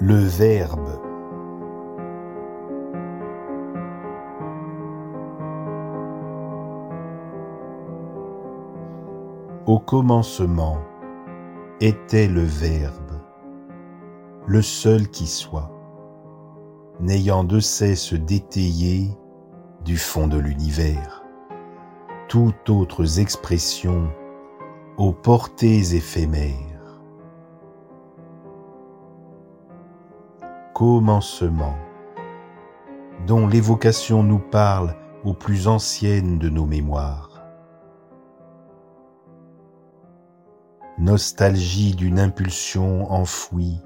Le Verbe. Au commencement était le Verbe, le seul qui soit, n'ayant de cesse d'étayer du fond de l'univers toutes autres expressions aux portées éphémères commencement, dont l'évocation nous parle aux plus anciennes de nos mémoires. Nostalgie d'une impulsion enfouie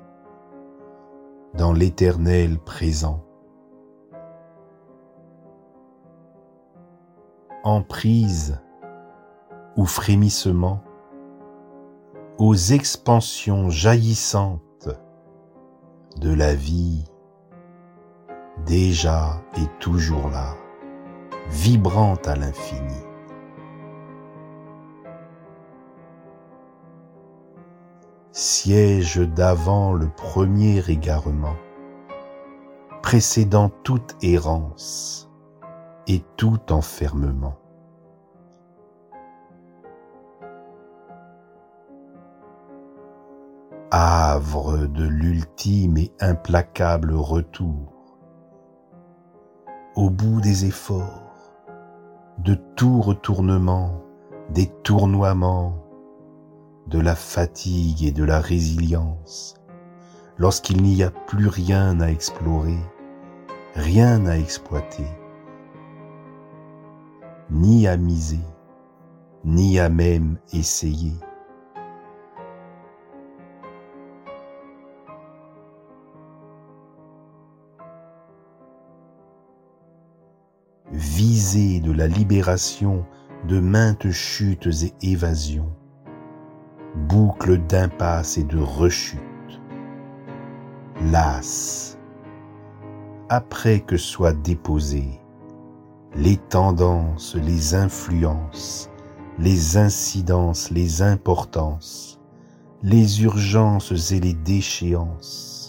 dans l'éternel présent. Emprise ou frémissement aux expansions jaillissantes de la vie déjà et toujours là, vibrante à l'infini. Siège d'avant le premier égarement, précédant toute errance et tout enfermement. Havre de l'ultime et implacable retour. Au bout des efforts, de tout retournement, des tournoiements, de la fatigue et de la résilience, lorsqu'il n'y a plus rien à explorer, rien à exploiter, ni à miser, ni à même essayer. Visée de la libération de maintes chutes et évasions, boucle d'impasse et de rechute. Las, après que soient déposées les tendances, les influences, les incidences, les importances, les urgences et les déchéances,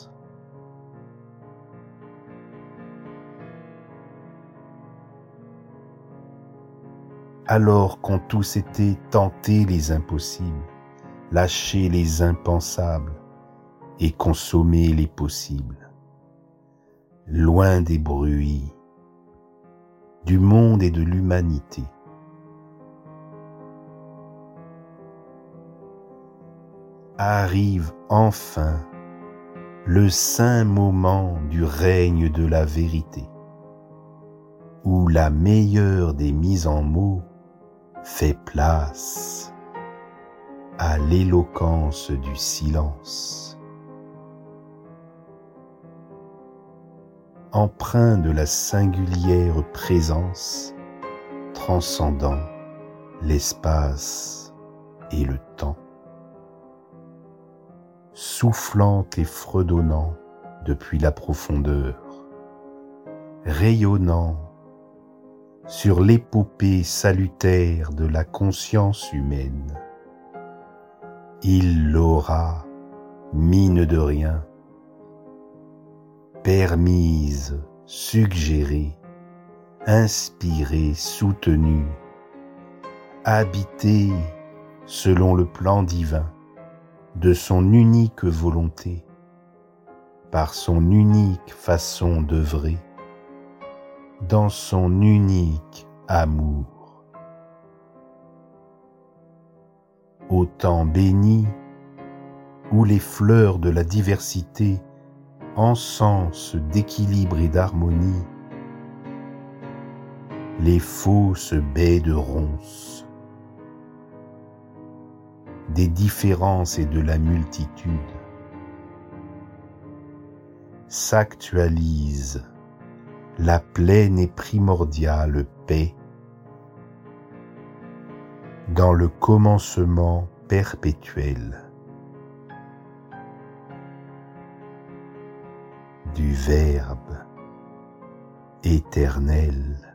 alors qu'ont tous été tentés les impossibles, lâchés les impensables et consommés les possibles. Loin des bruits du monde et de l'humanité. Arrive enfin le saint moment du règne de la vérité, où la meilleure des mises en mots fait place à l'éloquence du silence. Empreint de la singulière présence transcendant l'espace et le temps, soufflant et fredonnant depuis la profondeur, rayonnant sur l'épopée salutaire de la conscience humaine. Il l'aura, mine de rien, permise, suggérée, inspirée, soutenue, habitée selon le plan divin de son unique volonté, par son unique façon d'œuvrer dans son unique amour. Au temps béni où les fleurs de la diversité encensent d'équilibre et d'harmonie les fausses baies de ronces, des différences et de la multitude s'actualisent la pleine et primordiale paix dans le commencement perpétuel du Verbe éternel.